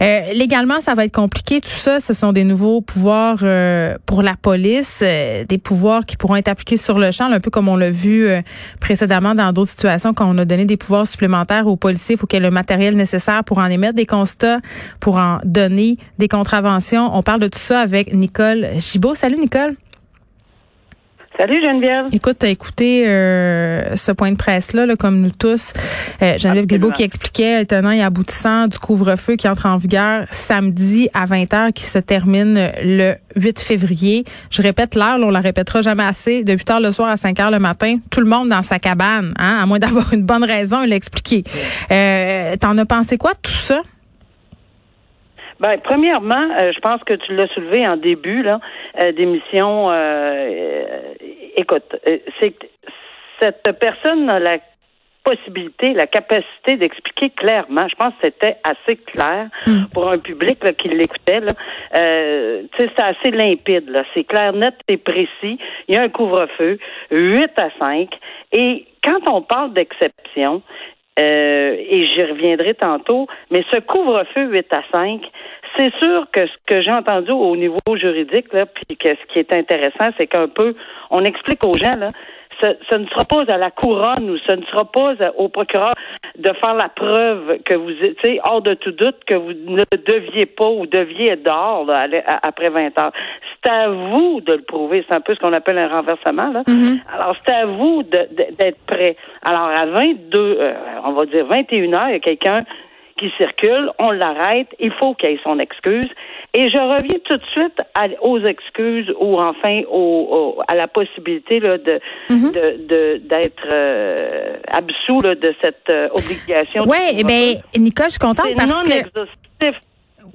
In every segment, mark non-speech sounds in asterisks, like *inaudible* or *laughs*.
Euh, légalement, ça va être compliqué. Tout ça, ce sont des nouveaux pouvoirs euh, pour la police, euh, des pouvoirs qui pourront être appliqués sur le champ, un peu comme on l'a vu précédemment dans d'autres situations quand on a donné des pouvoirs supplémentaires aux policiers. Il faut qu'il y ait le matériel nécessaire pour en émettre des constats, pour en donner des contraventions. On parle de tout ça avec Nicole Chibault. Salut Nicole. Salut Geneviève. Écoute, t'as écouté euh, ce point de presse-là, là, comme nous tous. Euh, Geneviève Guilbeault qui expliquait, tenant et aboutissant du couvre-feu qui entre en vigueur samedi à 20h, qui se termine le 8 février. Je répète l'heure, on la répétera jamais assez. De 8h le soir à 5h le matin, tout le monde dans sa cabane, hein, à moins d'avoir une bonne raison, il l'a expliqué. Euh, T'en as pensé quoi de tout ça? Ben, premièrement, euh, je pense que tu l'as soulevé en début là euh, d'émission. Euh, écoute, c'est cette personne a la possibilité, la capacité d'expliquer clairement. Je pense que c'était assez clair hmm. pour un public là, qui l'écoutait. Euh, c'est assez limpide. Là. C'est clair, net et précis. Il y a un couvre-feu, 8 à 5. Et quand on parle d'exception, euh, et j'y reviendrai tantôt, mais ce couvre-feu 8 à 5, c'est sûr que ce que j'ai entendu au niveau juridique, là, puis que ce qui est intéressant, c'est qu'un peu, on explique aux gens, là, ce, ne sera pas à la couronne ou ce ne sera pas au procureur de faire la preuve que vous êtes hors de tout doute que vous ne deviez pas ou deviez être dehors après 20 heures. C'est à vous de le prouver. C'est un peu ce qu'on appelle un renversement. Là. Mm-hmm. Alors, c'est à vous d'être prêt. Alors, à 22, euh, on va dire 21 heures, il y a quelqu'un qui circule, on l'arrête, il faut qu'il ait son excuse. Et je reviens tout de suite aux excuses ou enfin à la possibilité là, de, mhm. d'être euh, absous de cette euh, obligation. Oui, eh bien, Nicole, je suis contente parce non que.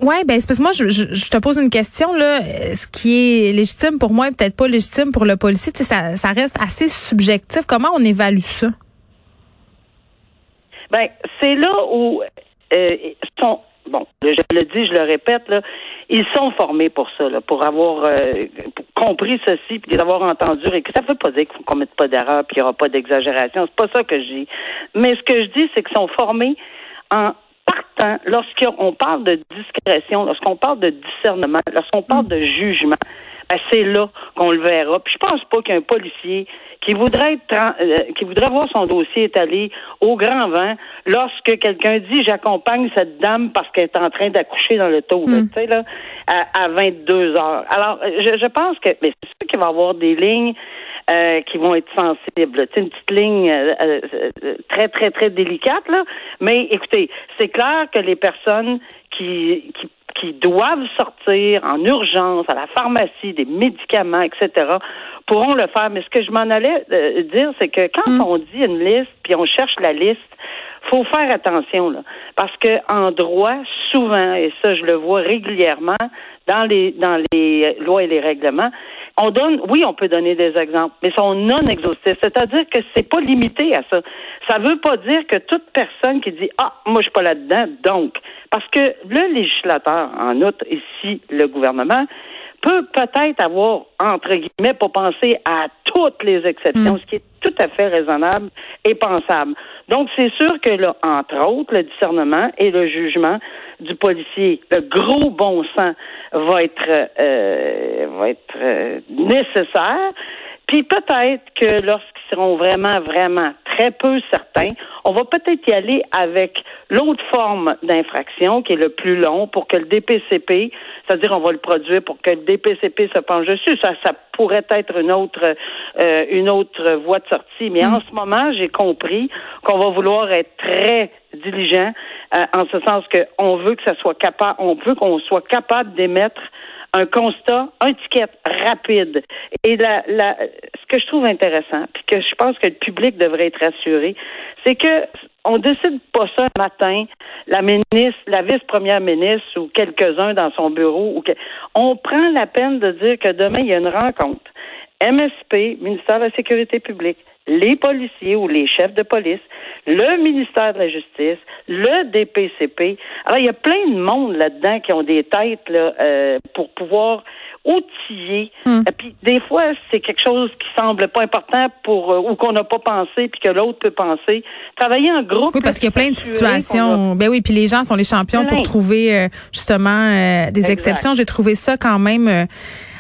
Oui, ben c'est parce que moi je, je, te pose une question là, ce qui est légitime pour moi et peut-être pas légitime pour le policier, ça, ça reste assez subjectif. Comment on évalue ça? Ben c'est là où euh, sont bon, je le dis, je le répète, là, ils sont formés pour ça, là, pour avoir euh, compris ceci, puis d'avoir entendu. Et que ça ne veut pas dire qu'on ne commette pas d'erreur, puis qu'il n'y aura pas d'exagération. C'est pas ça que je dis. Mais ce que je dis, c'est qu'ils sont formés en partant, lorsqu'on parle de discrétion, lorsqu'on parle de discernement, lorsqu'on parle de jugement, ben, c'est là qu'on le verra. Puis je pense pas qu'un policier qui voudrait être, euh, qui voudrait voir son dossier étalé au grand vent lorsque quelqu'un dit j'accompagne cette dame parce qu'elle est en train d'accoucher dans le taux, hmm. tu sais là, à, à 22 heures. Alors je, je pense que mais c'est sûr qu'il va y avoir des lignes euh, qui vont être sensibles. C'est une petite ligne euh, euh, très, très, très délicate, là. Mais écoutez, c'est clair que les personnes qui, qui qui doivent sortir en urgence à la pharmacie des médicaments, etc., pourront le faire. Mais ce que je m'en allais dire, c'est que quand hmm. on dit une liste, puis on cherche la liste, faut faire attention là, parce que en droit, souvent, et ça je le vois régulièrement dans les dans les lois et les règlements, on donne, oui, on peut donner des exemples, mais sont non exhaustifs. C'est-à-dire que c'est pas limité à ça. Ça veut pas dire que toute personne qui dit ah moi je suis pas là-dedans, donc parce que le législateur, en outre ici le gouvernement, peut peut-être avoir, entre guillemets, pas penser à toutes les exceptions, mm. ce qui est tout à fait raisonnable et pensable. Donc, c'est sûr que là, entre autres, le discernement et le jugement du policier, le gros bon sens va être euh, va être euh, nécessaire. Puis peut-être que lorsqu'ils seront vraiment, vraiment très peu certains, on va peut-être y aller avec l'autre forme d'infraction qui est le plus long pour que le DPCP, c'est-à-dire on va le produire pour que le DPCP se penche dessus. Ça, ça pourrait être une autre euh, une autre voie de sortie. Mais en mm. ce moment, j'ai compris qu'on va vouloir être très diligent euh, en ce sens qu'on veut que ça soit capable, on veut qu'on soit capable d'émettre un constat, un ticket rapide. Et la, la, ce que je trouve intéressant, puis que je pense que le public devrait être assuré, c'est que on décide pas ça le matin, la ministre, la vice-première ministre ou quelques-uns dans son bureau. Ou que, on prend la peine de dire que demain, il y a une rencontre. MSP, ministère de la Sécurité publique, les policiers ou les chefs de police, le ministère de la Justice, le DPCP. Alors, il y a plein de monde là-dedans qui ont des têtes là, euh, pour pouvoir outillé. Hmm. Et puis des fois, c'est quelque chose qui semble pas important pour euh, ou qu'on n'a pas pensé puis que l'autre peut penser. Travailler en groupe. Oui, parce qu'il y a plein de situations. Ben oui, puis les gens sont les champions pour trouver euh, justement euh, des exceptions. J'ai trouvé ça quand même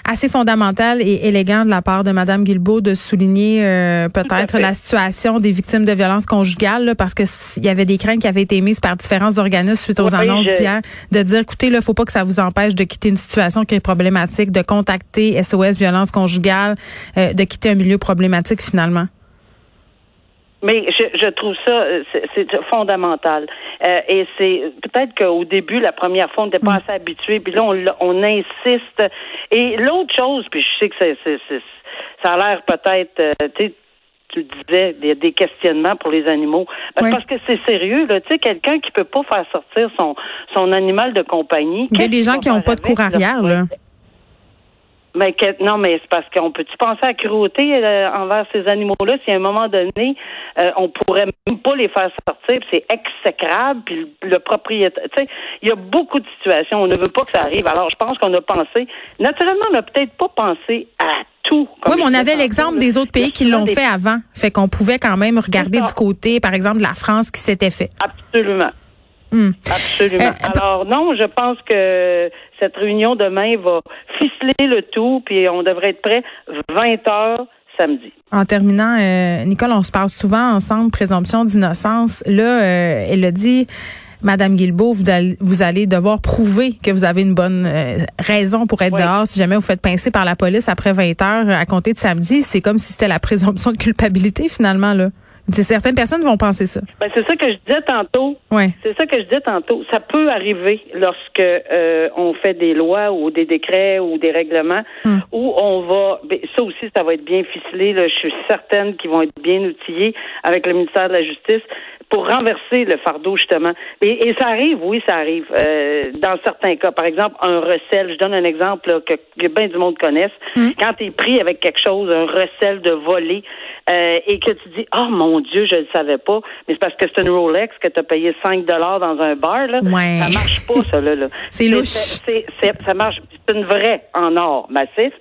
assez fondamental et élégant de la part de Madame Guilbeault de souligner euh, peut-être la situation des victimes de violences conjugales, parce que il y avait des craintes qui avaient été mises par différents organismes suite aux annonces d'hier, de dire, écoutez, il faut pas que ça vous empêche de quitter une situation qui est problématique, de contacter SOS Violence conjugale, euh, de quitter un milieu problématique finalement. Mais je, je trouve ça, euh, c'est fondamental. Euh, et c'est peut-être qu'au début, la première fois, on n'était pas mm. assez habitué, puis là, on, on insiste. Et l'autre chose, puis je sais que c'est, ça a l'air peut-être, euh, tu tu disais, il y a des questionnements pour les animaux. Ben, parce que c'est sérieux, là. Tu sais, quelqu'un qui peut pas faire sortir son, son animal de compagnie. Il y a des gens qui n'ont pas de cour arrière, là. Mais non, mais c'est parce qu'on peut-tu penser à cruauté euh, envers ces animaux-là si à un moment donné euh, on pourrait même pas les faire sortir, c'est exécrable, puis le, propriétaire, tu sais, il y a beaucoup de situations on ne veut pas que ça arrive. Alors je pense qu'on a pensé, naturellement, on n'a peut-être pas pensé à tout. Oui, mais on avait l'exemple des autres pays qui l'ont fait avant, fait qu'on pouvait quand même regarder du côté, par exemple, de la France qui s'était fait. Absolument. Hmm. Absolument. Euh, Alors non, je pense que cette réunion demain va ficeler le tout, puis on devrait être prêt 20 heures samedi. En terminant, euh, Nicole, on se parle souvent ensemble, présomption d'innocence. Là, euh, elle a dit, Madame Guilbeault, vous allez, devoir prouver que vous avez une bonne raison pour être dehors si jamais vous faites pincer par la police après 20 heures à compter de samedi. C'est comme si c'était la présomption de culpabilité finalement, là. Certaines personnes vont penser ça. Ben, c'est ça que je disais tantôt. Ouais. C'est ça que je disais tantôt. Ça peut arriver lorsque euh, on fait des lois ou des décrets ou des règlements hmm. où on va. Ben, ça aussi, ça va être bien ficelé. Là. Je suis certaine qu'ils vont être bien outillés avec le ministère de la Justice pour renverser le fardeau justement. Et, et ça arrive, oui, ça arrive. Euh, dans certains cas, par exemple, un recel. Je donne un exemple là, que, que bien du monde connaisse. Hmm. Quand tu es pris avec quelque chose, un recel de voler, euh, et que tu dis, oh mon Dieu, je ne le savais pas, mais c'est parce que c'est une Rolex que tu as payé 5 dollars dans un bar, là. Ouais. Ça marche pas, ça, là. *laughs* c'est louche. ça marche, c'est une vraie en or massif.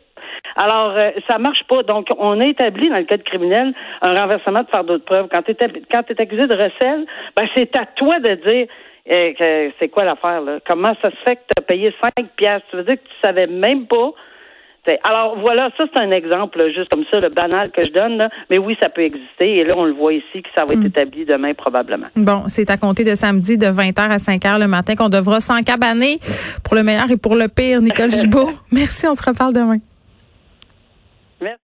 Alors, euh, ça marche pas. Donc, on a établi dans le code criminel un renversement de fardeau de preuve. Quand tu es, accusé de recel, ben, c'est à toi de dire euh, que c'est quoi l'affaire, là? Comment ça se fait que tu as payé 5 piastres? Tu veux dire que tu savais même pas? Alors voilà, ça c'est un exemple juste comme ça, le banal que je donne, là. mais oui, ça peut exister et là on le voit ici que ça va être hmm. établi demain probablement. Bon, c'est à compter de samedi de 20h à 5h le matin qu'on devra s'encabaner pour le meilleur et pour le pire. Nicole *laughs* Gibault, merci, on se reparle demain.